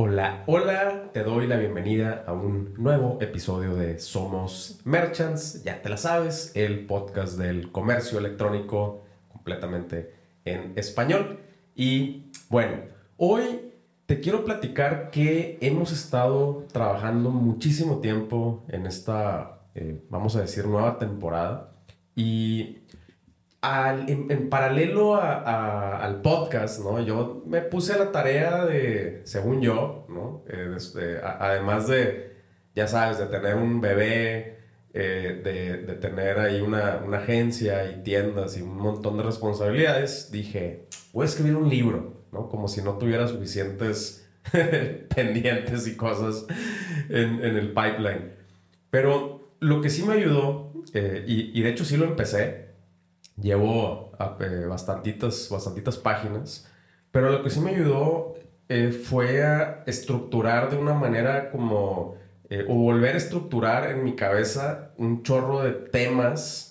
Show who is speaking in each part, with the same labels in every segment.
Speaker 1: Hola, hola, te doy la bienvenida a un nuevo episodio de Somos Merchants, ya te la sabes, el podcast del comercio electrónico completamente en español. Y bueno, hoy te quiero platicar que hemos estado trabajando muchísimo tiempo en esta, eh, vamos a decir, nueva temporada. Y en, paralelo al podcast, ¿no? Yo me puse la tarea de, según yo, ¿no? Eh, además de, ya sabes, de tener un bebé, eh, de, tener ahí una, una, agencia y tiendas y un montón de responsabilidades, dije, voy a escribir un libro, ¿no? Como si no tuviera suficientes pendientes y cosas en, en, el pipeline. Pero lo que sí me ayudó, eh, y, y de hecho sí lo empecé, llevo eh, bastantitas, bastantitas páginas, pero lo que sí me ayudó eh, fue a estructurar de una manera como, eh, o volver a estructurar en mi cabeza un chorro de temas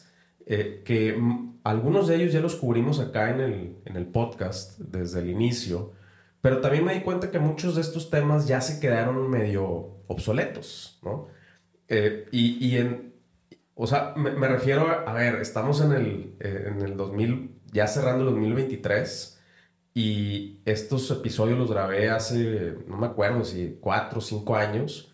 Speaker 1: que algunos de ellos ya los cubrimos acá en el, en el podcast desde el inicio, pero también me di cuenta que muchos de estos temas ya se quedaron medio obsoletos, ¿no? y, y en, o sea, me, refiero a, ver, estamos en el, eh, en el 2000, ya cerrando el 2023, y estos episodios los grabé hace, no me acuerdo si cuatro o cinco años,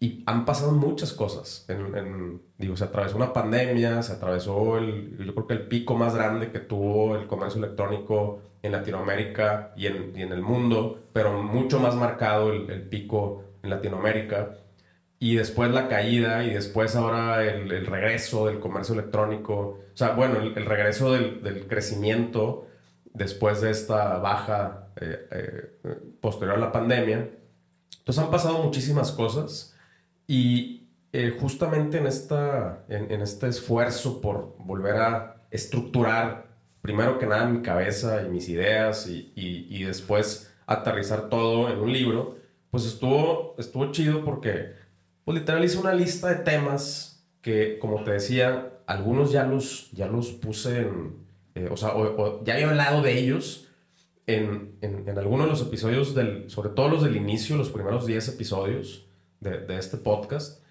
Speaker 1: y han pasado muchas cosas. En, digo, se atravesó una pandemia, se atravesó el, yo creo que el pico más grande que tuvo el comercio electrónico en Latinoamérica y en, y en el mundo, pero mucho más marcado el, el pico en Latinoamérica y después la caída y después ahora el, regreso del comercio electrónico, o sea, bueno, el, regreso del, crecimiento después de esta baja eh, eh, posterior a la pandemia. Entonces han pasado muchísimas cosas y eh, justamente en, esta, en, este esfuerzo por volver a estructurar primero que nada mi cabeza y mis ideas y, y, y después aterrizar todo en un libro, pues estuvo, estuvo chido porque pues literal hice una lista de temas que, como te decía, algunos ya los, ya los puse en, eh, o sea, ya había hablado de ellos en, en, en, algunos de los episodios, del, sobre todo los del inicio, los primeros 10 episodios de, de este podcast,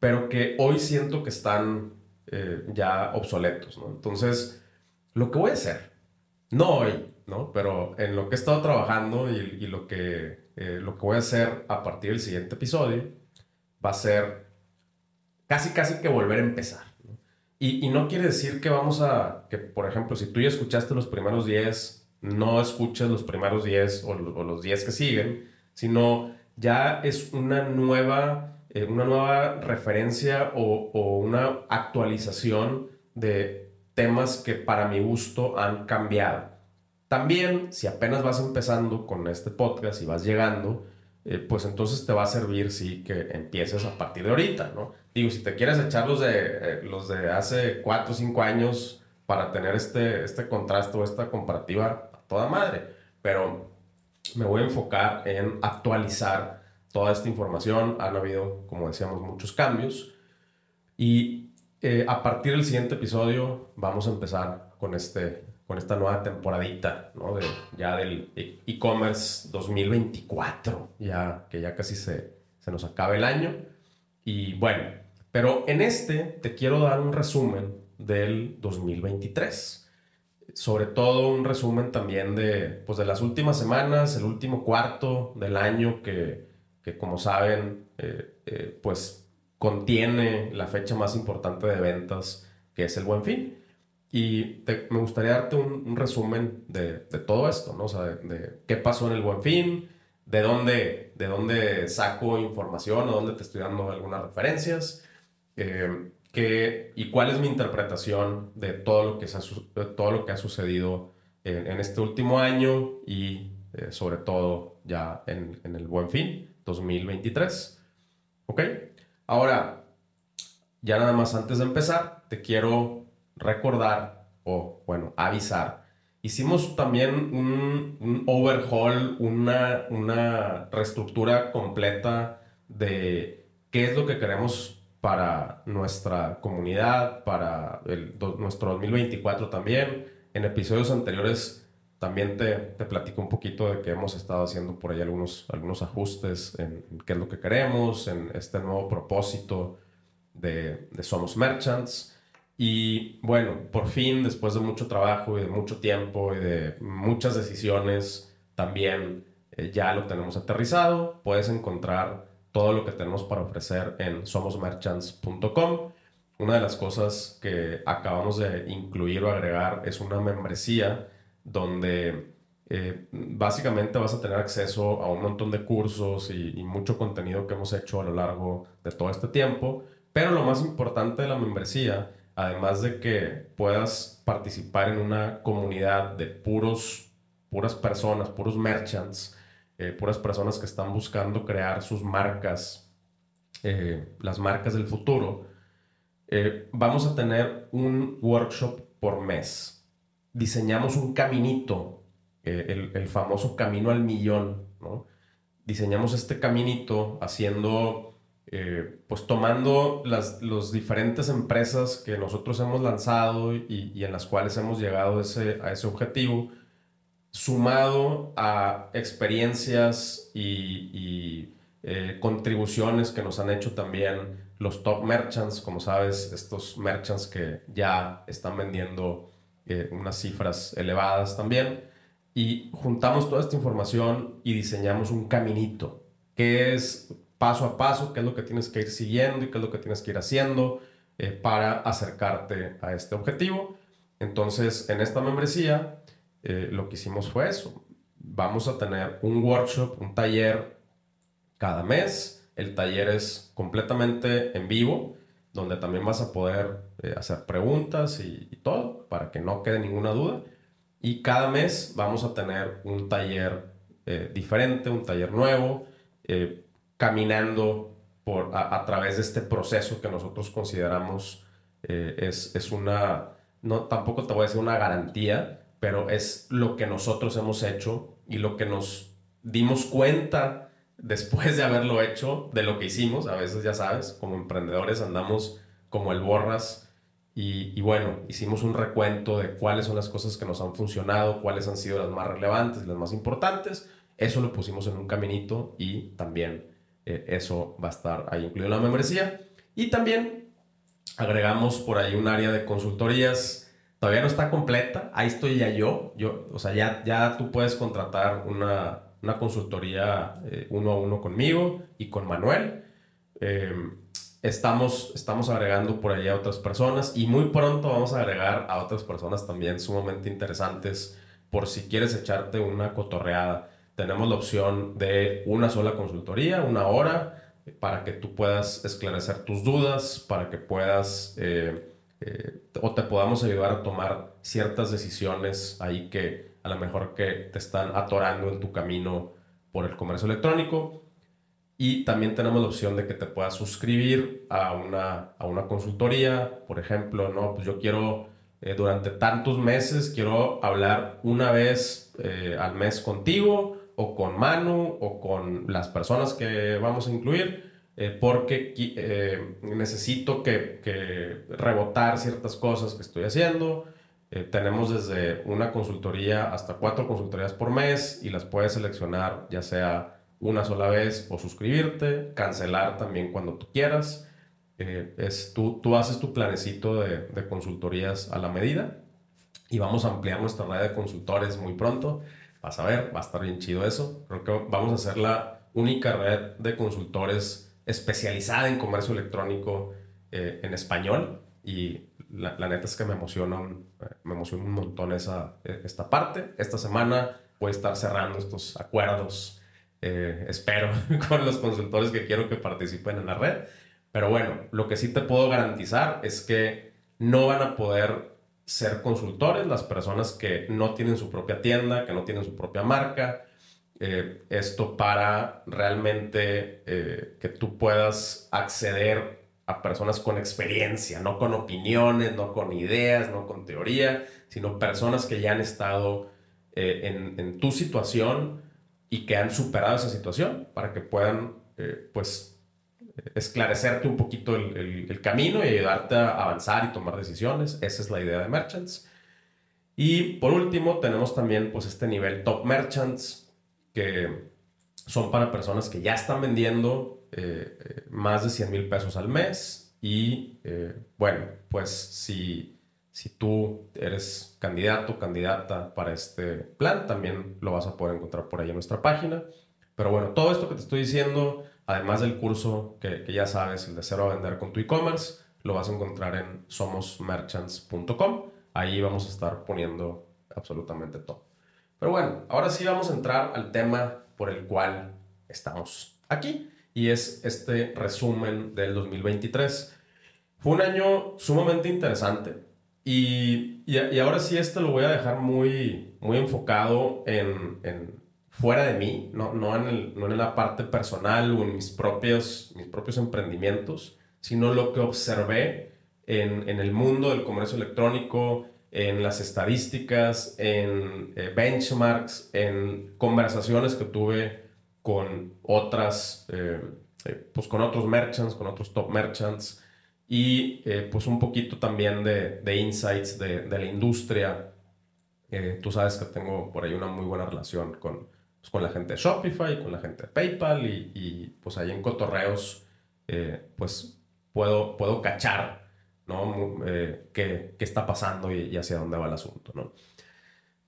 Speaker 1: pero que hoy siento que están eh, ya obsoletos, ¿no? Entonces, lo que voy a hacer, no hoy, ¿no? Pero en lo que he estado trabajando y, y lo, que, eh, lo que voy a hacer a partir del siguiente episodio va a ser casi, casi que volver a empezar. Y, y, no quiere decir que vamos a, que por ejemplo, si tú ya escuchaste los primeros 10, no escuches los primeros 10 o, los 10 que siguen, sino ya es una nueva, eh, una nueva referencia o, o una actualización de temas que para mi gusto han cambiado. También, si apenas vas empezando con este podcast y vas llegando, eh, pues entonces te va a servir, sí, que empieces a partir de ahorita, ¿no? Digo, si te quieres echar los de, eh, los de hace 4 o 5 años para tener este, este contraste o esta comparativa, a toda madre, pero me voy a enfocar en actualizar toda esta información. Han habido, como decíamos, muchos cambios y eh, a partir del siguiente episodio vamos a empezar con este con esta nueva temporadita, ¿no? De, ya del e-commerce 2024, ya que ya casi se, se nos acaba el año. Y bueno, pero en este te quiero dar un resumen del 2023. Sobre todo un resumen también de, pues de las últimas semanas, el último cuarto del año que, que como saben, eh, eh, pues contiene la fecha más importante de ventas, que es el buen fin. Y me gustaría darte un, resumen de, de, todo esto, ¿no? O sea, de, qué pasó en el Buen Fin, de dónde, de dónde saco información o dónde te estoy dando algunas referencias, eh, y cuál es mi interpretación de todo lo que, se ha, todo lo que ha sucedido en, en este último año y eh, sobre todo ya en, en, el Buen Fin 2023. ¿Ok? Ahora, ya nada más antes de empezar, te quiero recordar o, bueno, avisar. Hicimos también un, overhaul, una, una reestructura completa de qué es lo que queremos para nuestra comunidad, para nuestro 2024 también. En episodios anteriores también te, te, platico un poquito de que hemos estado haciendo por ahí algunos, algunos ajustes en, qué es lo que queremos, en este nuevo propósito de, de, Somos Merchants. Y bueno, por fin, después de mucho trabajo y de mucho tiempo y de muchas decisiones, también eh, ya lo tenemos aterrizado. Puedes encontrar todo lo que tenemos para ofrecer en somosmerchants.com. Una de las cosas que acabamos de incluir o agregar es una membresía donde eh, básicamente vas a tener acceso a un montón de cursos y, mucho contenido que hemos hecho a lo largo de todo este tiempo. Pero lo más importante de la membresía, además de que puedas participar en una comunidad de puros, puras personas, puros merchants, eh, puras personas que están buscando crear sus marcas, eh, las marcas del futuro, vamos a tener un workshop por mes diseñamos un caminito, eh, el, famoso camino al millón, ¿no? Diseñamos este caminito haciendo, eh, pues tomando las diferentes empresas que nosotros hemos lanzado y, en las cuales hemos llegado a ese objetivo, sumado a experiencias y, eh, contribuciones que nos han hecho también los top merchants, como sabes, estos merchants que ya están vendiendo eh, unas cifras elevadas también. Y juntamos toda esta información y diseñamos un caminito, que es paso a paso, qué es lo que tienes que ir siguiendo y qué es lo que tienes que ir haciendo eh, para acercarte a este objetivo. Entonces, en esta membresía, eh, lo que hicimos fue eso. Vamos a tener un workshop, un taller cada mes. El taller es completamente en vivo donde también vas a poder eh, hacer preguntas y, todo para que no quede ninguna duda. Y cada mes vamos a tener un taller diferente, un taller nuevo, caminando por, a, través de este proceso que nosotros consideramos es, es una, no, tampoco te voy a decir una garantía, pero es lo que nosotros hemos hecho y lo que nos dimos cuenta después de haberlo hecho, de lo que hicimos, a veces ya sabes, como emprendedores andamos como el borras y, bueno, hicimos un recuento de cuáles son las cosas que nos han funcionado, cuáles han sido las más relevantes, las más importantes. Eso lo pusimos en un caminito y también eh, eso va a estar ahí incluido en la membresía. Y también agregamos por ahí un área de consultorías. Todavía no está completa, ahí estoy ya yo. yo o sea, ya, ya tú puedes contratar una, una consultoría eh, uno a uno conmigo y con Manuel. Eh, estamos, estamos agregando por allá a otras personas y muy pronto vamos a agregar a otras personas también sumamente interesantes por si quieres echarte una cotorreada. Tenemos la opción de una sola consultoría, una hora, para que tú puedas esclarecer tus dudas, para que puedas eh, o te podamos ayudar a tomar ciertas decisiones ahí que a lo mejor que te están atorando en tu camino por el comercio electrónico. Y también tenemos la opción de que te puedas suscribir a una, a una consultoría. Por ejemplo, ¿no? Pues yo quiero, eh, durante tantos meses, quiero hablar una vez eh, al mes contigo o con Manu o con las personas que vamos a incluir. Eh, porque necesito que, que, rebotar ciertas cosas que estoy haciendo, eh, tenemos desde una consultoría hasta cuatro consultorías por mes y las puedes seleccionar ya sea una sola vez o suscribirte, cancelar también cuando tú quieras. Eh, es, tú, tú haces tu planecito de, de, consultorías a la medida y vamos a ampliar nuestra red de consultores muy pronto. A ver, va a estar bien chido eso. Creo que vamos a ser la única red de consultores especializada en comercio electrónico eh, en español y la, neta es que me emocionan, me emociona un montón esa, esta parte. Esta semana voy a estar cerrando estos acuerdos, eh, espero, con los consultores que quiero que participen en la red. Pero bueno, lo que sí te puedo garantizar es que no van a poder ser consultores las personas que no tienen su propia tienda, que no tienen su propia marca. Eh, esto para realmente eh, que tú puedas acceder a personas con experiencia, no con opiniones, no con ideas, no con teoría, sino personas que ya han estado eh, en, tu situación y que han superado esa situación para que puedan, pues, esclarecerte un poquito el, camino y ayudarte a avanzar y tomar decisiones. Esa es la idea de Merchants. Y por último, tenemos también pues este nivel top merchants, que son para personas que ya están vendiendo eh, eh, más de 100 mil pesos al mes. Y eh, bueno, pues si, si tú eres candidato o candidata para este plan, también lo vas a poder encontrar por ahí en nuestra página. Pero bueno, todo esto que te estoy diciendo, además del curso que, ya sabes, el de cero a vender con tu e-commerce, lo vas a encontrar en somosmerchants.com. Ahí vamos a estar poniendo absolutamente todo. Pero bueno, ahora sí vamos a entrar al tema por el cual estamos aquí y es este resumen del 2023. Fue un año sumamente interesante y, y, ahora sí este lo voy a dejar muy, muy enfocado en, en fuera de mí, no, no, en el, no en la parte personal o en mis propios, mis propios emprendimientos, sino lo que observé en, en el mundo del comercio electrónico, en las estadísticas, en eh, benchmarks, en conversaciones que tuve con otras, eh, eh, pues con otros merchants, con otros top merchants y pues un poquito también de, de insights de, de, la industria. tú sabes que tengo por ahí una muy buena relación con, pues, con la gente de Shopify, con la gente de PayPal y, pues ahí en cotorreos pues puedo, puedo cachar ¿no? Eh, qué, está pasando y, hacia dónde va el asunto, ¿no?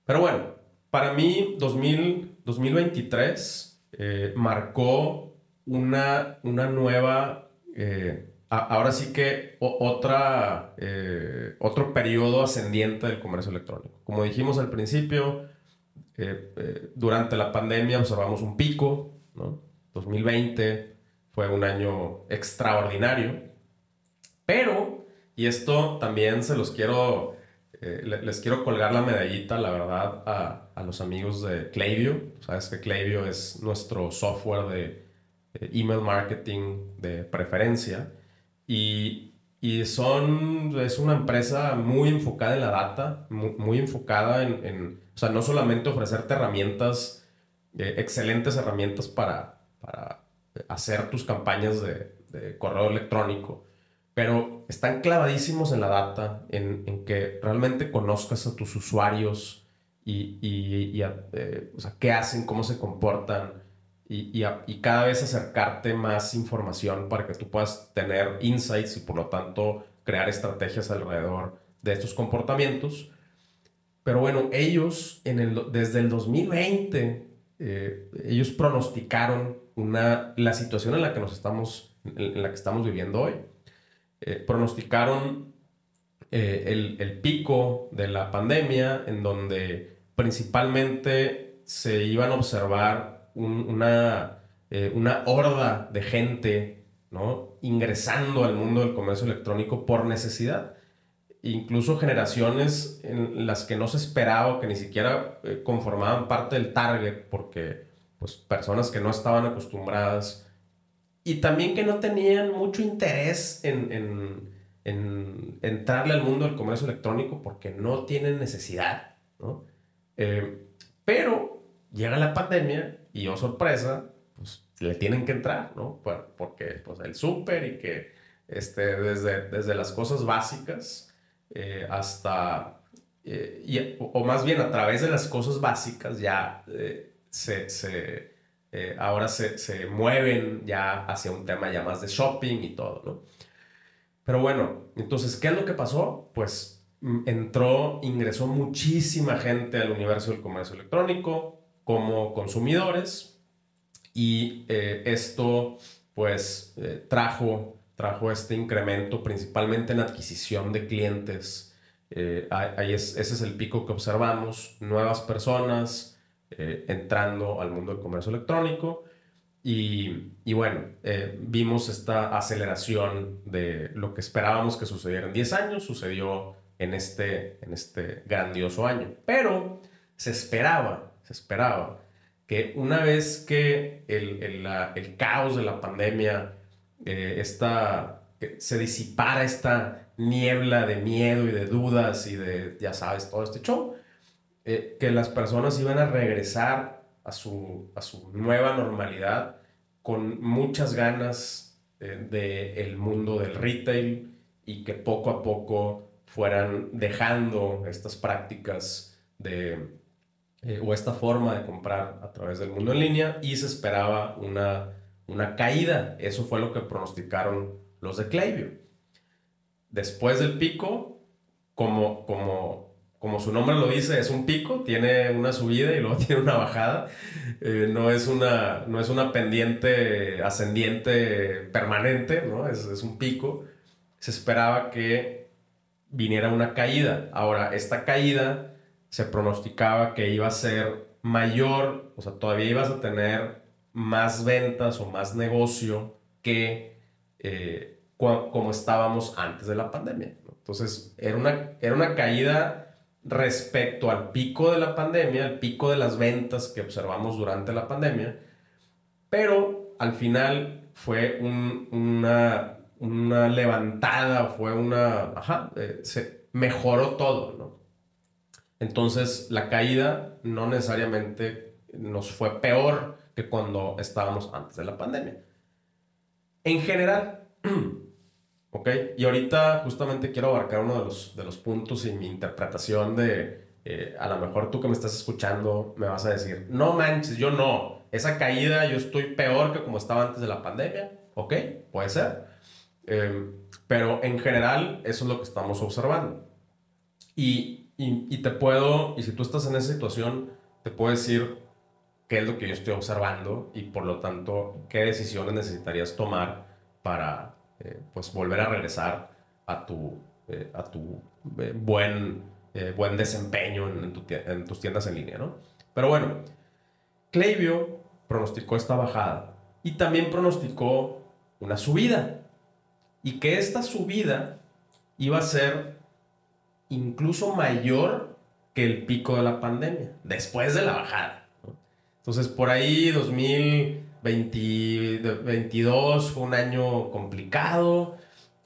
Speaker 1: Pero bueno, para mí 2000, 2023 eh, marcó una, una nueva, eh, ahora sí que otra, otro periodo ascendiente del comercio electrónico. Como dijimos al principio, durante la pandemia observamos un pico, ¿no? 2020 fue un año extraordinario, pero y esto también se los quiero, eh, les quiero colgar la medallita, la verdad, a, a, los amigos de Klaviyo. Sabes que Klaviyo es nuestro software de email marketing de preferencia. Y, y, son, es una empresa muy enfocada en la data, muy, enfocada en, en, o sea, no solamente ofrecerte herramientas, eh, excelentes herramientas para, para hacer tus campañas de, correo electrónico, pero están clavadísimos en la data, en, en que realmente conozcas a tus usuarios y, y, eh, o sea, qué hacen, cómo se comportan y, cada vez acercarte más información para que tú puedas tener insights y por lo tanto crear estrategias alrededor de estos comportamientos. Pero bueno, ellos en el, desde el 2020, eh, ellos pronosticaron una, la situación en la que nos estamos, en la que estamos viviendo hoy. Eh, pronosticaron eh, el, pico de la pandemia, en donde principalmente se iban a observar una, eh, una horda de gente ¿no? ingresando al mundo del comercio electrónico por necesidad. Incluso generaciones en las que no se esperaba, que ni siquiera conformaban parte del target, porque pues, personas que no estaban acostumbradas y también que no tenían mucho interés en, en, en, entrarle al mundo del comercio electrónico porque no tienen necesidad, ¿no? Eh, pero llega la pandemia y, oh sorpresa, pues le tienen que entrar, ¿no? Porque pues el súper y que este, desde, desde las cosas básicas eh, hasta, eh, y, o, más bien a través de las cosas básicas ya se, se eh, ahora se, se, mueven ya hacia un tema ya más de shopping y todo, ¿no? Pero bueno, entonces, ¿qué es lo que pasó? Pues mm, entró, ingresó muchísima gente al universo del comercio electrónico como consumidores y eh, esto pues eh, trajo, trajo este incremento principalmente en adquisición de clientes. ahí es, ese es el pico que observamos, nuevas personas, eh, entrando al mundo del comercio electrónico. Y, y bueno, eh, vimos esta aceleración de lo que esperábamos que sucediera en 10 años, sucedió en este, en este grandioso año. Pero se esperaba, esperaba que una vez que el, el, el caos de la pandemia eh, esta, se disipara esta niebla de miedo y de dudas y de, ya sabes, todo este show, eh, que las personas iban a regresar a su, a su nueva normalidad con muchas ganas eh, del mundo del retail y que poco a poco fueran dejando estas prácticas de, eh, o esta forma de comprar a través del mundo en línea y se esperaba una, una caída. Eso fue lo que pronosticaron los de Klaviyo. Después del pico, como, como, como su nombre lo dice, es un pico, tiene una subida y luego tiene una bajada. Eh, no, es una, no es una pendiente ascendiente permanente, ¿no? es, es un pico. Se esperaba que viniera una caída. Ahora, esta caída se pronosticaba que iba a ser mayor, o sea, todavía ibas a tener más ventas o más negocio que eh, como estábamos antes de la pandemia. Entonces, era una, era una caída respecto al pico de la pandemia, al pico de las ventas que observamos durante la pandemia, pero al final fue una, una levantada, fue una, ajá, eh, se mejoró todo, ¿no? Entonces la caída no necesariamente nos fue peor que cuando estábamos antes de la pandemia. En general, ¿ok? Y ahorita justamente quiero abarcar uno de los, de los puntos y mi interpretación de, eh, a lo mejor tú que me estás escuchando me vas a decir, no manches, yo no, esa caída yo estoy peor que como estaba antes de la pandemia, ¿ok? Puede ser. Em, pero en general eso es lo que estamos observando. Y y, te puedo, y si tú estás en esa situación, te puedo decir qué es lo que yo estoy observando y por lo tanto qué decisiones necesitarías tomar para eh, pues volver a regresar a tu, eh, a tu eh, buen, buen desempeño en, tus tiendas en línea, ¿no? Pero bueno, Klaviyo pronosticó esta bajada y también pronosticó una subida y que esta subida iba a ser incluso mayor que el pico de la pandemia, después de la bajada. Entonces, por ahí 2022 fue un año complicado.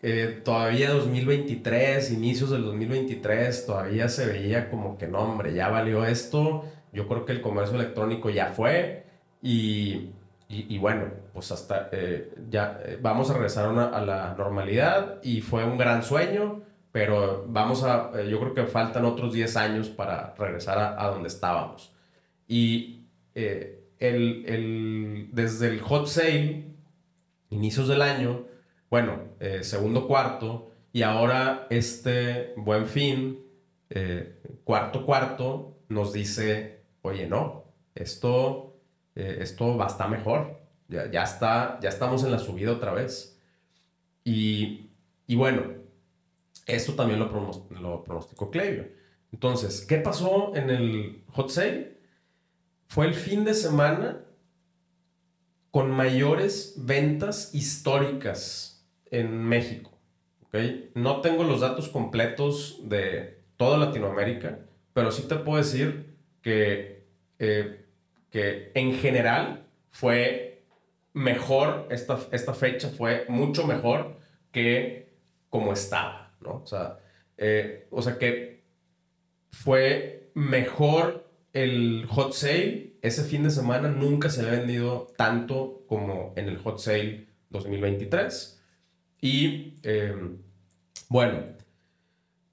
Speaker 1: Eh, todavía 2023, inicios del 2023, todavía se veía como que no, hombre, ya valió esto. Yo creo que el comercio electrónico ya fue. Y, y, bueno, pues hasta eh, ya eh, vamos a regresar a la normalidad. Y fue un gran sueño pero vamos a, eh, yo creo que faltan otros 10 años para regresar a, donde estábamos. Y eh, el, el, desde el hot sale, inicios del año, bueno, eh, segundo cuarto, y ahora este buen fin, cuarto cuarto, nos dice, oye, no, esto, esto va a estar mejor, ya, ya, está, ya estamos en la subida otra vez. Y, y bueno, esto también lo, pronosticó Clevio. Entonces, ¿qué pasó en el hot sale? Fue el fin de semana con mayores ventas históricas en México. ¿okay? No tengo los datos completos de toda Latinoamérica, pero sí te puedo decir que, eh, que en general fue mejor, esta, esta fecha fue mucho mejor que como estaba. O sea, eh, o sea que fue mejor el hot sale. Ese fin de semana nunca se había vendido tanto como en el hot sale 2023. Y em, bueno,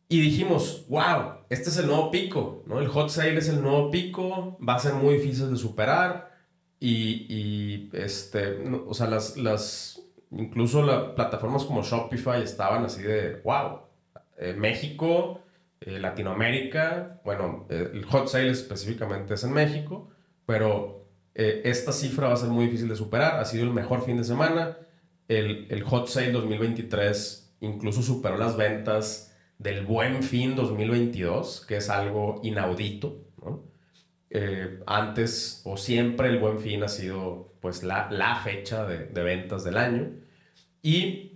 Speaker 1: y dijimos, wow, este es el nuevo pico, ¿no? El hot sale es el nuevo pico, va a ser muy difícil de superar. Y, y este, o sea, las, las, incluso las plataformas como Shopify estaban así de, wow, eh, México, eh, Latinoamérica, bueno, eh, el hot sale específicamente es en México, pero esta cifra va a ser muy difícil de superar. Ha sido el mejor fin de semana. El, el hot sale 2023 incluso superó las ventas del buen fin 2022, que es algo inaudito. antes o siempre el buen fin ha sido pues la, la fecha de, de, ventas del año. Y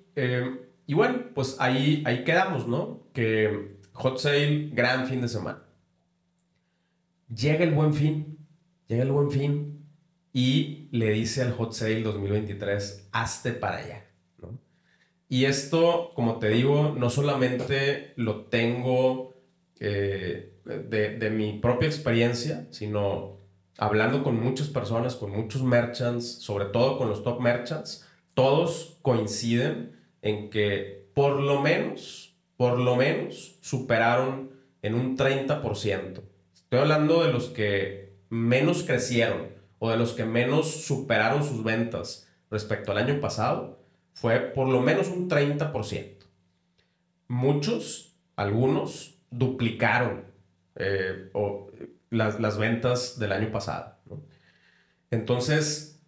Speaker 1: y bueno, pues ahí, ahí quedamos, ¿no? Que hot sale, gran fin de semana. Llega el buen fin, llega el buen fin y le dice al hot sale 2023, hazte para allá, ¿no? Y esto, como te digo, no solamente lo tengo eh, de, de mi propia experiencia, sino hablando con muchas personas, con muchos merchants, sobre todo con los top merchants, todos coinciden en que por lo menos por lo menos superaron en un 30%. Estoy hablando de los que menos crecieron o de los que menos superaron sus ventas respecto al año pasado. Fue por lo menos un 30%. Muchos, algunos, duplicaron eh, las, las, ventas del año pasado. Entonces,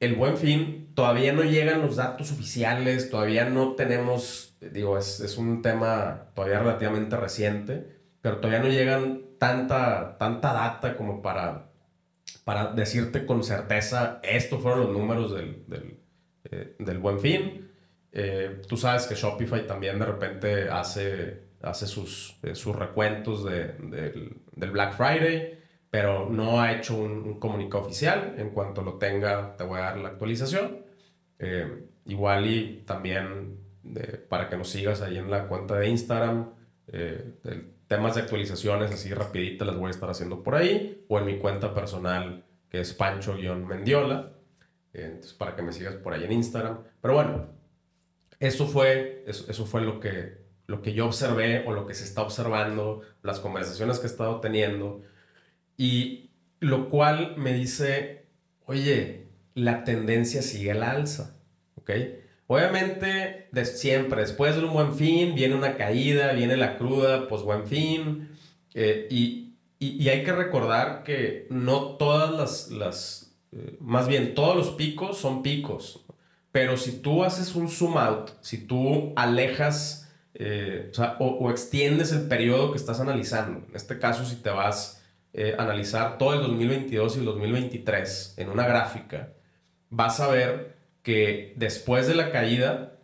Speaker 1: el buen fin, todavía no llegan los datos oficiales, todavía no tenemos, digo, es, es un tema todavía relativamente reciente, pero todavía no llegan tanta, tanta data como para, para decirte con certeza, estos fueron los números del, del, eh, del buen fin. Eh, tú sabes que Shopify también de repente hace, hace sus, eh, sus recuentos de, del, del Black Friday pero no ha hecho un, comunicado oficial. En cuanto lo tenga, te voy a dar la actualización. Eh, igual y también para que nos sigas ahí en la cuenta de Instagram, eh, temas de actualizaciones así rapidito las voy a estar haciendo por ahí, o en mi cuenta personal que es Pancho-Mendiola, eh, para que me sigas por ahí en Instagram. Pero bueno, eso fue, eso, eso fue lo que, lo que yo observé o lo que se está observando, las conversaciones que he estado teniendo y lo cual me dice, oye, la tendencia sigue al alza, ¿ok? Obviamente, de siempre, después de un buen fin, viene una caída, viene la cruda, pues buen fin. Eh, y, y, hay que recordar que no todas las, las eh, más bien todos los picos son picos. Pero si tú haces un zoom out, si tú alejas eh, o, o, o extiendes el periodo que estás analizando, en este caso si te vas eh, analizar todo el 2022 y el 2023 en una gráfica, vas a ver que después de la caída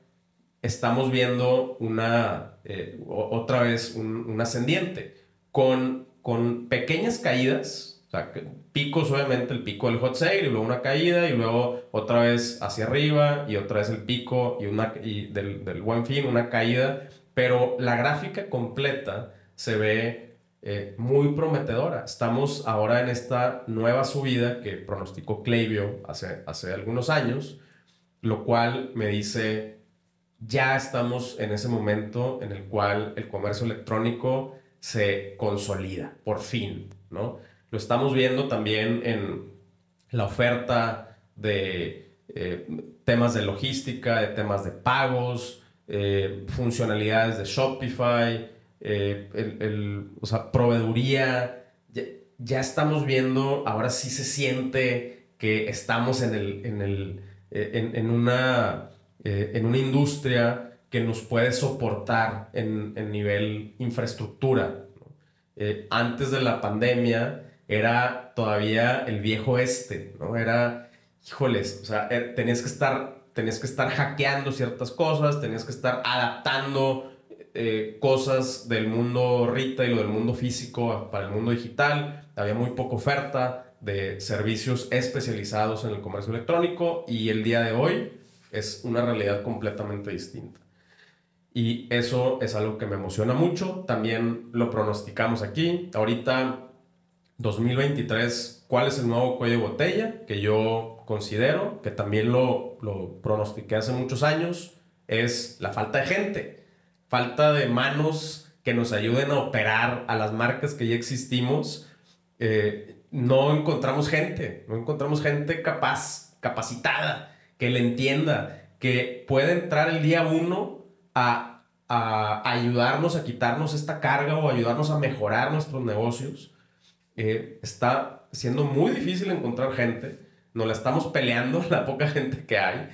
Speaker 1: estamos viendo una, eh, otra vez un, ascendiente, con, con pequeñas caídas, o sea, picos obviamente, el pico del hot sale y luego una caída y luego otra vez hacia arriba y otra vez el pico y, una, y del, del buen fin, una caída, pero la gráfica completa se ve eh, muy prometedora. Estamos ahora en esta nueva subida que pronosticó Klaviyo hace, hace algunos años, lo cual me dice, ya estamos en ese momento en el cual el comercio electrónico se consolida, por fin, ¿no? Lo estamos viendo también en la oferta de eh, temas de logística, de temas de pagos, eh, funcionalidades de Shopify, eh, el, o sea, proveeduría, ya, estamos viendo, ahora sí se siente que estamos en, el, en, el, eh, en, una, eh, en una industria que nos puede soportar en, en nivel infraestructura. antes de la pandemia era todavía el viejo este, ¿no? Era, híjoles, o sea, tenías que estar, tenías que estar hackeando ciertas cosas, tenías que estar adaptando eh, cosas del mundo retail o del mundo físico para el mundo digital. Había muy poca oferta de servicios especializados en el comercio electrónico y el día de hoy es una realidad completamente distinta. Y eso es algo que me emociona mucho. También lo pronosticamos aquí. Ahorita, 2023, ¿cuál es el nuevo cuello de botella? Que yo considero, que también lo, lo pronostiqué hace muchos años, es la falta de gente falta de manos que nos ayuden a operar a las marcas que ya existimos, eh, no encontramos gente, no encontramos gente capaz, capacitada, que le entienda, que pueda entrar el día uno a, ayudarnos a quitarnos esta carga o ayudarnos a mejorar nuestros negocios. Eh, está siendo muy difícil encontrar gente, nos la estamos peleando la poca gente que hay.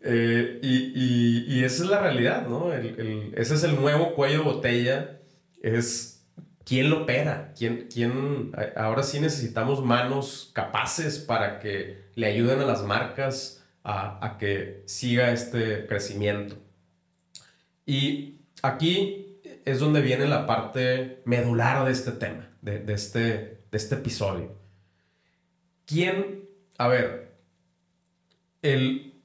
Speaker 1: Eh, y, esa es la realidad, ¿no? ese es el nuevo cuello botella, es quién lo opera, quién, quién, ahora sí necesitamos manos capaces para que le ayuden a las marcas a, que siga este crecimiento. Y aquí es donde viene la parte medular de este tema, de, de este, de este episodio. ¿Quién, a ver, el,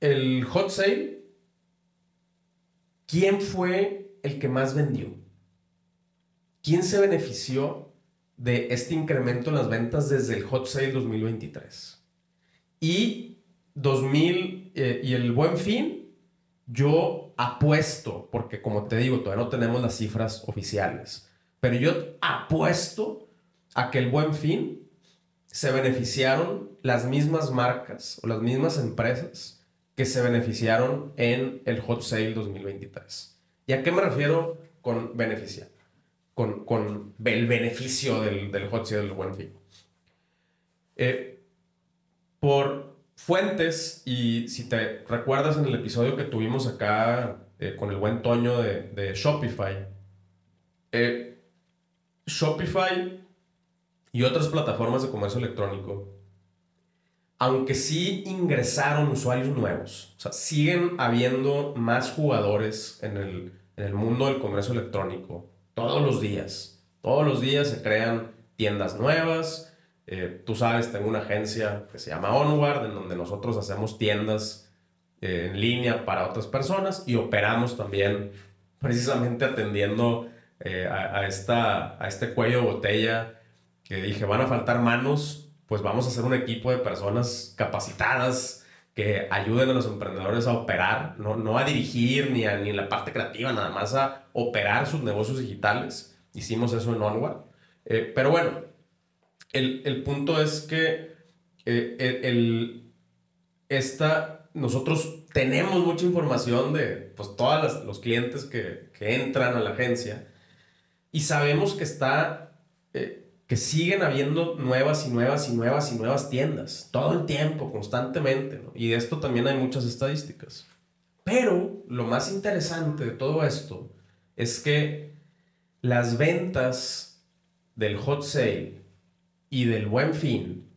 Speaker 1: el hot sale, ¿quién fue el que más vendió? ¿Quién se benefició de este incremento en las ventas desde el hot sale 2023? Y 2000 eh, y el buen fin, yo apuesto, porque como te digo, todavía no tenemos las cifras oficiales, pero yo apuesto a que el buen fin se beneficiaron las mismas marcas o las mismas empresas que se beneficiaron en el Hot Sale 2023. ¿Y a qué me refiero con beneficiar? Con, con el beneficio del, del Hot Sale del buen fin. Eh, por fuentes, y si te recuerdas en el episodio que tuvimos acá eh, con el buen Toño de, de Shopify, eh, Shopify y otras plataformas de comercio electrónico, aunque sí ingresaron usuarios nuevos, o sea, siguen habiendo más jugadores en el, en el mundo del comercio electrónico todos los días. Todos los días se crean tiendas nuevas, eh, tú sabes, tengo una agencia que se llama Onward, en donde nosotros hacemos tiendas eh, en línea para otras personas y operamos también precisamente atendiendo eh, a, esta, a este cuello de botella que dije, van a faltar manos, pues vamos a hacer un equipo de personas capacitadas que ayuden a los emprendedores a operar, no, no a dirigir ni, a, ni en la parte creativa, nada más a operar sus negocios digitales. Hicimos eso en Onward. pero bueno, el, punto es que eh, el, esta, nosotros tenemos mucha información de pues, todos los clientes que, entran a la agencia y sabemos que está, eh, que siguen habiendo nuevas y nuevas y nuevas y nuevas tiendas, todo el tiempo, constantemente, y de esto también hay muchas estadísticas. Pero lo más interesante de todo esto es que las ventas del hot sale y del buen fin.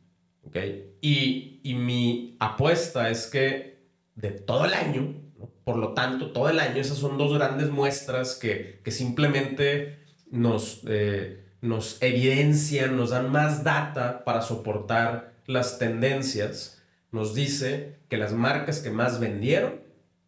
Speaker 1: Y, y mi apuesta es que de todo el año, por lo tanto, todo el año, esas son dos grandes muestras que, que simplemente nos, eh, nos evidencian, nos dan más data para soportar las tendencias, nos dice que las marcas que más vendieron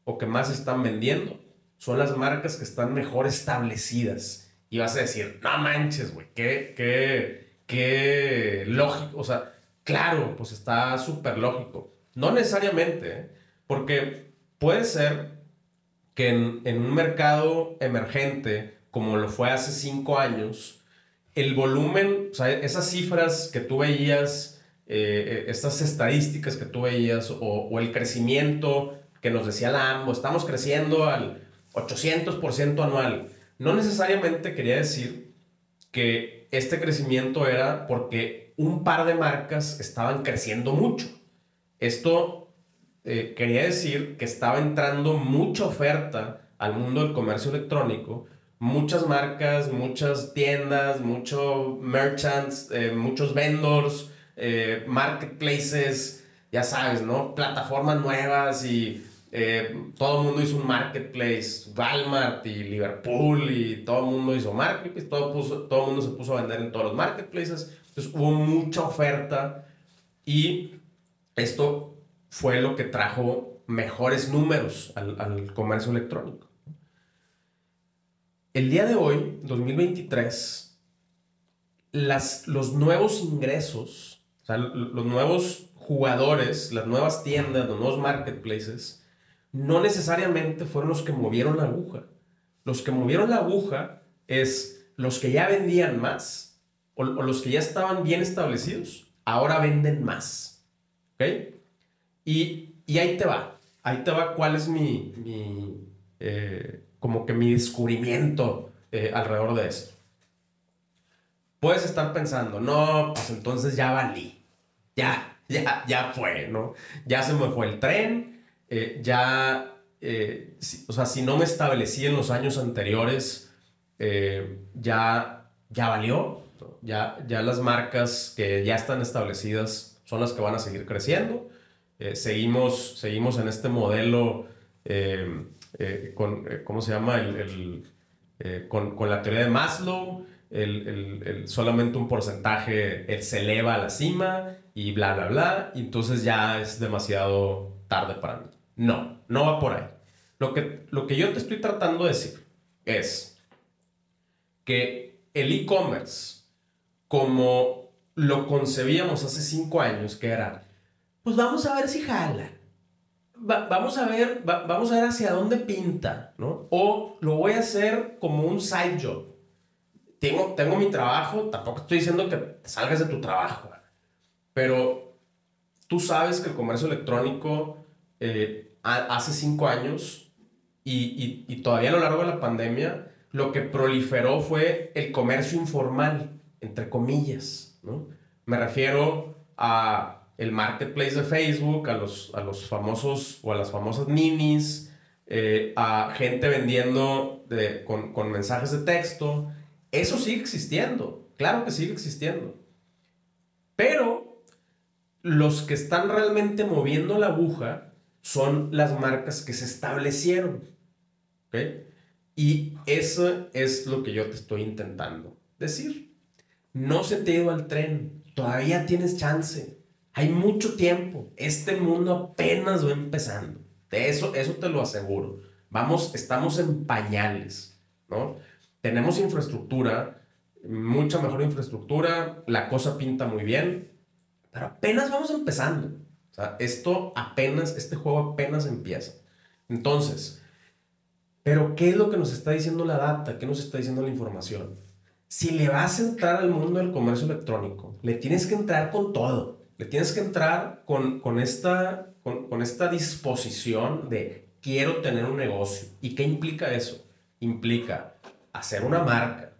Speaker 1: o que más están vendiendo son las marcas que están mejor establecidas. Y vas a decir, no manches, güey, qué, qué, qué lógico, o sea, claro, pues está súper lógico. No necesariamente, ¿eh? porque puede ser que en, un mercado emergente, como lo fue hace cinco años, el volumen, o sea, esas cifras que tú veías, eh, estas estadísticas que tú veías, o, el crecimiento que nos decía la AMBO, estamos creciendo al 800% anual, no necesariamente quería decir que este crecimiento era porque un par de marcas estaban creciendo mucho. Esto eh, quería decir que estaba entrando mucha oferta al mundo del comercio electrónico, muchas marcas, muchas tiendas, muchos merchants, eh, muchos vendors, eh, marketplaces, ya sabes, ¿no? Plataformas nuevas y eh, todo el mundo hizo un marketplace, Walmart y Liverpool y todo el mundo hizo marketplace, todo, todo el mundo se puso a vender en todos los marketplaces, entonces hubo mucha oferta y esto fue lo que trajo mejores números al, comercio electrónico. El día de hoy, 2023, las, los nuevos ingresos, o sea, los nuevos jugadores, las nuevas tiendas, los nuevos marketplaces, no necesariamente fueron los que movieron la aguja. Los que movieron la aguja es los que ya vendían más o, los que ya estaban bien establecidos, ahora venden más. ¿Ok? Y, ahí te va. Ahí te va cuál es mi, eh, como que mi descubrimiento eh, alrededor de esto. Puedes estar pensando, no, pues entonces ya valí. Ya, ya, ya fue, ¿no? Ya se me fue el tren, eh, ya, eh, o sea, si no me establecí en los años anteriores, ya, ya valió. Ya, ya las marcas que ya están establecidas son las que van a seguir creciendo. seguimos, seguimos en este modelo con, ¿cómo se llama? El, con, con, la teoría de Maslow, el, el, solamente un porcentaje se eleva a la cima y bla, bla, bla. Entonces ya es demasiado tarde para mí. No, no va por ahí. Lo que, lo que yo te estoy tratando de decir es que el e-commerce, como lo concebíamos hace cinco años, que era, pues vamos a ver si jala. Vamos a ver, vamos a ver hacia dónde pinta, ¿no? O lo voy a hacer como un side job. Tengo, tengo mi trabajo, tampoco estoy diciendo que salgas de tu trabajo, pero tú sabes que el comercio electrónico eh, hace cinco años y, y, todavía a lo largo de la pandemia lo que proliferó fue el comercio informal, entre comillas, ¿no? Me refiero a el marketplace de Facebook, a los, a los famosos o a las famosas ninis, eh, a gente vendiendo con, con mensajes de texto. Eso sigue existiendo, claro que sigue existiendo. Pero los que están realmente moviendo la aguja son las marcas que se establecieron. Y eso es lo que yo te estoy intentando decir. No se te ha ido al tren, todavía tienes chance. Hay mucho tiempo. Este mundo apenas va empezando. De eso, eso te lo aseguro. Vamos, estamos en pañales, ¿no? Tenemos infraestructura, mucha mejor infraestructura, la cosa pinta muy bien, pero apenas vamos empezando. O sea, esto apenas, este juego apenas empieza. Entonces, pero ¿qué es lo que nos está diciendo la data? ¿Qué nos está diciendo la información? Si le vas a entrar al mundo del comercio electrónico, le tienes que entrar con todo tienes que entrar con, con esta, con, esta disposición de quiero tener un negocio. ¿Y qué implica eso? Implica hacer una marca,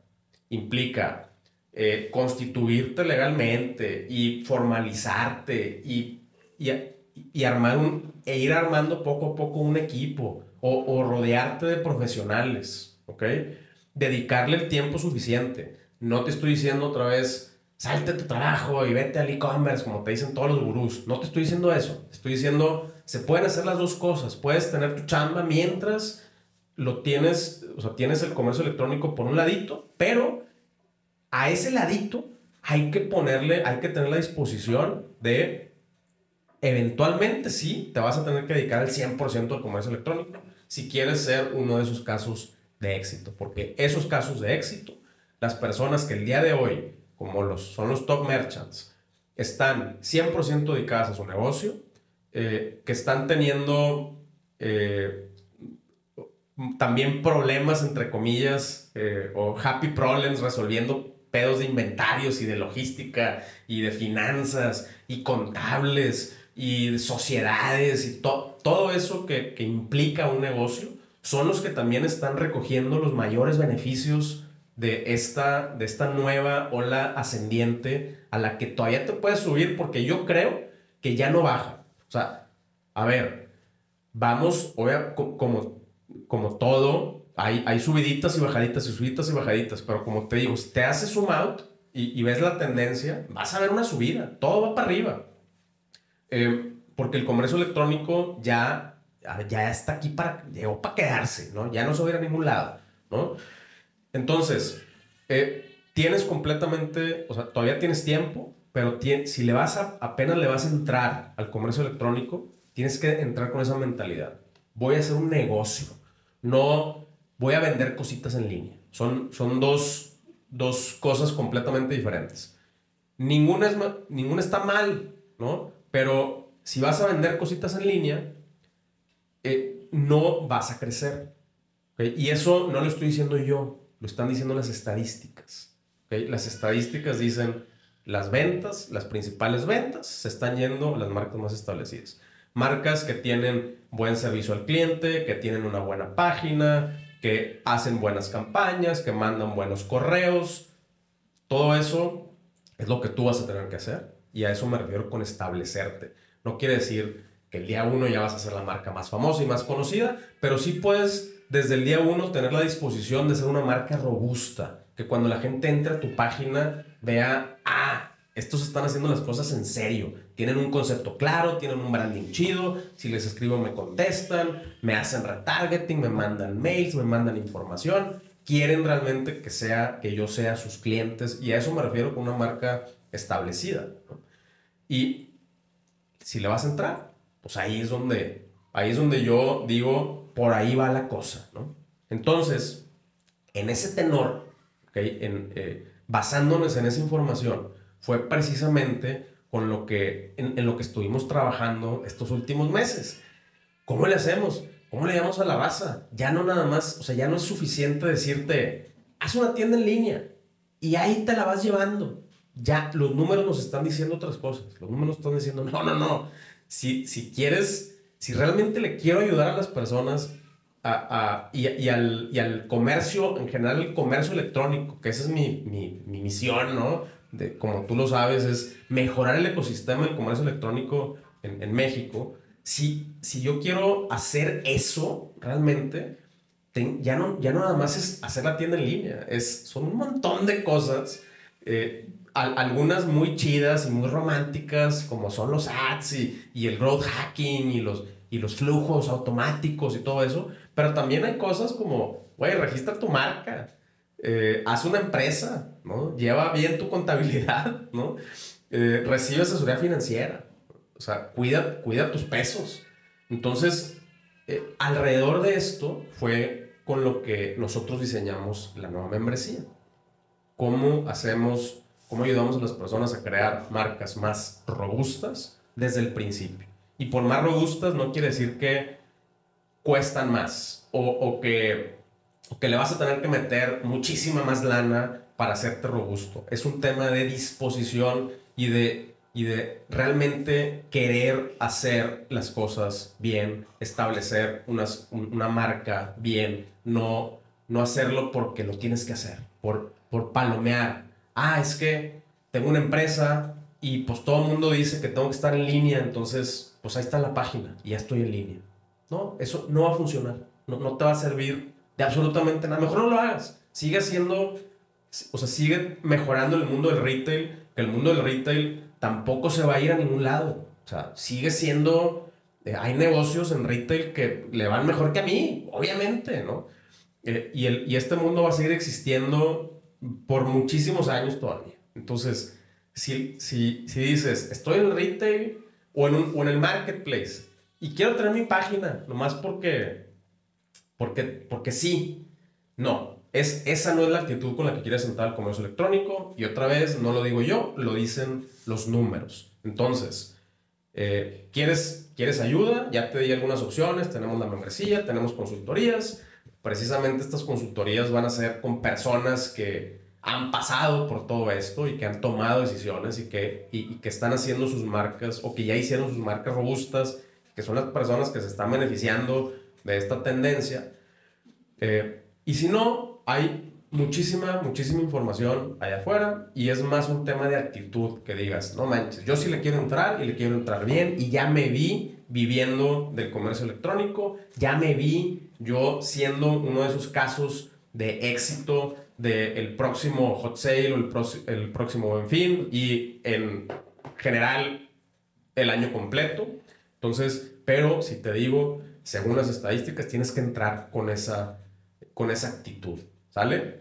Speaker 1: implica eh, constituirte legalmente y formalizarte y, y, armar un, e ir armando poco a poco un equipo o, o rodearte de profesionales, ¿ok? Dedicarle el tiempo suficiente. No te estoy diciendo otra vez, salte tu trabajo y vete al e-commerce, como te dicen todos los gurús. No te estoy diciendo eso. estoy diciendo, se pueden hacer las dos cosas. Puedes tener tu chamba mientras lo tienes, o sea, tienes el comercio electrónico por un ladito, pero a ese ladito hay que ponerle, hay que tener la disposición de, eventualmente sí, te vas a tener que dedicar al 100% al comercio electrónico si quieres ser uno de esos casos de éxito, porque esos casos de éxito, las personas que el día de hoy como los, son los top merchants, están 100% dedicadas a su negocio, eh, que están teniendo eh, también problemas, entre comillas, eh, o happy problems, resolviendo pedos de inventarios y de logística y de finanzas y contables y de sociedades y todo eso que, que implica un negocio, son los que también están recogiendo los mayores beneficios de esta, de esta nueva ola ascendiente a la que todavía te puedes subir porque yo creo que ya no baja. O sea, a ver, vamos, como, como todo, hay, hay subiditas y bajaditas y subiditas y bajaditas, pero como te digo, si te haces zoom out y, ves la tendencia, vas a ver una subida, todo va para arriba. Eh, porque el comercio electrónico ya, ya está aquí para, llegó para quedarse, ¿no? Ya no se va a ir a ningún lado, ¿no? Entonces, eh, tienes completamente, o sea, todavía tienes tiempo, pero si le vas a, apenas le vas a entrar al comercio electrónico, tienes que entrar con esa mentalidad. Voy a hacer un negocio, no voy a vender cositas en línea. Son, son dos, dos cosas completamente diferentes. Ninguna, es, ninguna está mal, ¿no? Pero si vas a vender cositas en línea, eh, no vas a crecer. Y eso no lo estoy diciendo yo, lo están diciendo las estadísticas. Las estadísticas dicen las ventas, las principales ventas, se están yendo las marcas más establecidas. Marcas que tienen buen servicio al cliente, que tienen una buena página, que hacen buenas campañas, que mandan buenos correos. Todo eso es lo que tú vas a tener que hacer. Y a eso me refiero con establecerte. No quiere decir que el día uno ya vas a ser la marca más famosa y más conocida, pero sí puedes desde el día uno tener la disposición de ser una marca robusta, que cuando la gente entre a tu página vea, ah, estos están haciendo las cosas en serio, tienen un concepto claro, tienen un branding chido, si les escribo me contestan, me hacen retargeting, me mandan mails, me mandan información, quieren realmente que sea que yo sea sus clientes y a eso me refiero con una marca establecida. Y si le vas a entrar, pues ahí es donde ahí es donde yo digo por ahí va la cosa, ¿no? Entonces, en ese tenor, en, eh, basándonos en esa información, fue precisamente con lo que, en, lo que estuvimos trabajando estos últimos meses. ¿cómo le hacemos? ¿Cómo le damos a la raza? Ya no nada más, o sea, ya no es suficiente decirte, haz una tienda en línea y ahí te la vas llevando. Ya los números nos están diciendo otras cosas. Los números están diciendo, no, no, no. Si, si quieres, si realmente le quiero ayudar a las personas a, y, y, al, y, al, comercio, en general el comercio electrónico, que esa es mi, mi, mi misión, ¿no? De, como tú lo sabes, es mejorar el ecosistema del comercio electrónico en, en México si, si yo quiero hacer eso realmente, ya, no, ya no nada más es hacer la tienda en línea, es, son un montón de cosas, eh, algunas muy chidas y muy románticas, como son los ads y, y, el growth hacking y los, y los flujos automáticos y todo eso, pero también hay cosas como, güey, registra tu marca, eh, haz una empresa, ¿no? Lleva bien tu contabilidad, ¿no? Eh, recibe asesoría financiera. O sea, cuida, cuida tus pesos. Entonces, eh, alrededor de esto fue con lo que nosotros diseñamos la nueva membresía. ¿Cómo hacemos, cómo ayudamos a las personas a crear marcas más robustas desde el principio? Y por más robustas no quiere decir que cuestan más o, que, que le vas a tener que meter muchísima más lana para hacerte robusto. Es un tema de disposición y de y de realmente querer hacer las cosas bien, establecer unas, una marca bien, no, no hacerlo porque lo tienes que hacer, por, por palomear. Ah, es que tengo una empresa y pues todo el mundo dice que tengo que estar en línea, entonces pues ahí está la página y ya estoy en línea. No, eso no va a funcionar, no, no te va a servir de absolutamente nada. Mejor no lo hagas, sigue haciendo, o sea, sigue mejorando el mundo del retail, que el mundo del retail tampoco se va a ir a ningún lado. O sea, sigue siendo, eh, hay negocios en retail que le van mejor que a mí, obviamente, ¿no? Eh, y, el, y este mundo va a seguir existiendo por muchísimos años todavía. Entonces, si, si, si dices, estoy en el retail o en, un, o en el marketplace y quiero tener mi página, nomás porque, porque, porque sí, no, es, esa no es la actitud con la que quieres entrar al comercio electrónico. Y otra vez, no lo digo yo, lo dicen los números. Entonces, eh, ¿quieres, ¿quieres ayuda? Ya te di algunas opciones. Tenemos la membresía, tenemos consultorías. Precisamente estas consultorías van a ser con personas que han pasado por todo esto y que han tomado decisiones y que, y, que están haciendo sus marcas o que ya hicieron sus marcas robustas, que son las personas que se están beneficiando de esta tendencia. Eh, y si no, hay muchísima, muchísima información allá afuera y es más un tema de actitud que digas, no manches, yo sí le quiero entrar y le quiero entrar bien y ya me vi viviendo del comercio electrónico, ya me vi yo siendo uno de esos casos de éxito del próximo hot sale o el, el próximo buen fin y en general el año completo. Entonces, pero si te digo, según las estadísticas, tienes que entrar con esa, con esa actitud. ¿Sale?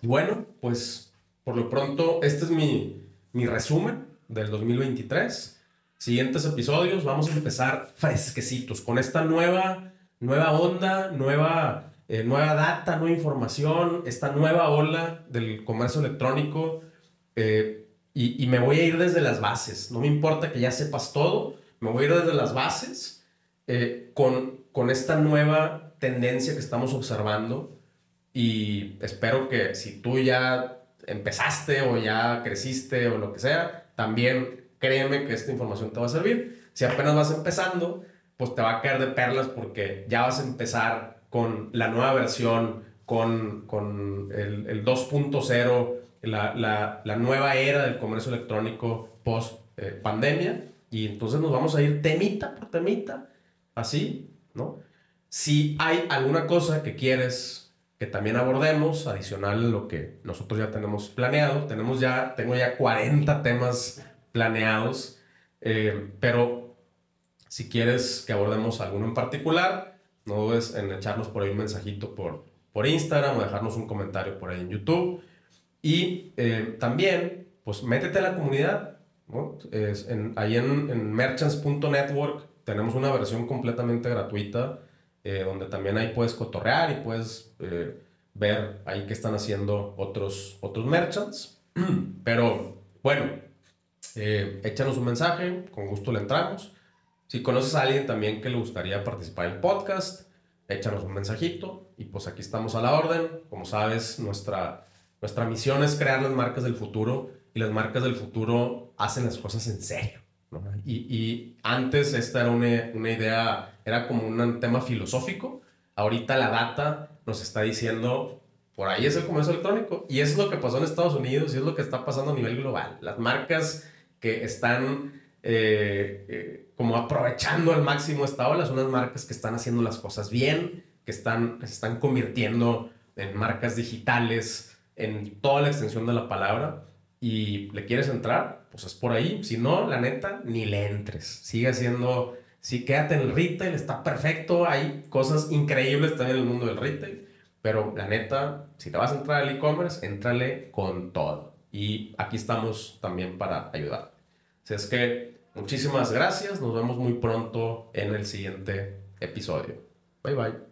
Speaker 1: Y bueno, pues por lo pronto este es mi, mi resumen del 2023. Siguientes episodios vamos a empezar fresquecitos con esta nueva, nueva onda, nueva, eh, nueva data, nueva información, esta nueva ola del comercio electrónico. Eh, y, y, me voy a ir desde las bases. No me importa que ya sepas todo, me voy a ir desde las bases eh, con, con esta nueva tendencia que estamos observando y espero que si tú ya empezaste o ya creciste o lo que sea, también créeme que esta información te va a servir. Si apenas vas empezando, pues te va a caer de perlas porque ya vas a empezar con la nueva versión, con, con el, el 2.0, la, la, la, nueva era del comercio electrónico post eh, pandemia. Y entonces nos vamos a ir temita por temita, así, ¿no? Si hay alguna cosa que quieres que también abordemos, adicional a lo que nosotros ya tenemos planeado. Tenemos ya, tengo ya 40 temas planeados, eh, pero si quieres que abordemos alguno en particular, no dudes en echarnos por ahí un mensajito por, por Instagram o dejarnos un comentario por ahí en YouTube. Y eh, también, pues métete a la comunidad. ¿no? Es en, ahí en, en merchants.network tenemos una versión completamente gratuita eh, donde también ahí puedes cotorrear y puedes eh, ver ahí qué están haciendo otros, otros merchants. Pero bueno, eh, échanos un mensaje, con gusto le entramos. Si conoces a alguien también que le gustaría participar en el podcast, échanos un mensajito y pues aquí estamos a la orden. Como sabes, nuestra, nuestra misión es crear las marcas del futuro y las marcas del futuro hacen las cosas en serio. Y, y, antes esta era una, una, idea, era como un tema filosófico. Ahorita la data nos está diciendo, por ahí es el comercio electrónico. Y es lo que pasó en Estados Unidos y es lo que está pasando a nivel global. Las marcas que están eh, eh, como aprovechando al máximo esta ola, son unas marcas que están haciendo las cosas bien, que están, se están convirtiendo en marcas digitales en toda la extensión de la palabra y le quieres entrar, pues es por ahí. Si no, la neta, ni le entres. Sigue siendo, sí, quédate en el retail, está perfecto. Hay cosas increíbles también en el mundo del retail. Pero la neta, si te vas a entrar al e-commerce, entrale con todo. Y aquí estamos también para ayudar. Así es que muchísimas gracias. Nos vemos muy pronto en el siguiente episodio. Bye bye.